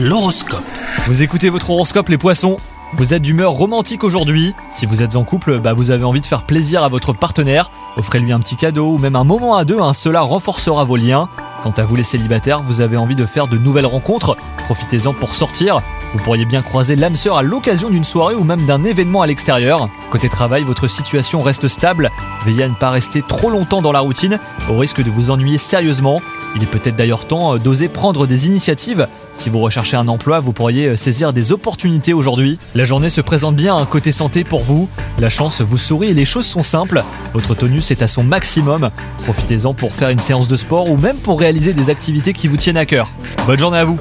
L'horoscope. Vous écoutez votre horoscope les poissons Vous êtes d'humeur romantique aujourd'hui Si vous êtes en couple, bah vous avez envie de faire plaisir à votre partenaire. Offrez-lui un petit cadeau ou même un moment à deux, hein, cela renforcera vos liens. Quant à vous les célibataires, vous avez envie de faire de nouvelles rencontres. Profitez-en pour sortir. Vous pourriez bien croiser l'âme sœur à l'occasion d'une soirée ou même d'un événement à l'extérieur. Côté travail, votre situation reste stable. Veillez à ne pas rester trop longtemps dans la routine, au risque de vous ennuyer sérieusement. Il est peut-être d'ailleurs temps euh, d'oser prendre des initiatives. Si vous recherchez un emploi, vous pourriez euh, saisir des opportunités aujourd'hui. La journée se présente bien à un côté santé pour vous. La chance vous sourit et les choses sont simples. Votre tonus est à son maximum. Profitez-en pour faire une séance de sport ou même pour réaliser des activités qui vous tiennent à cœur. Bonne journée à vous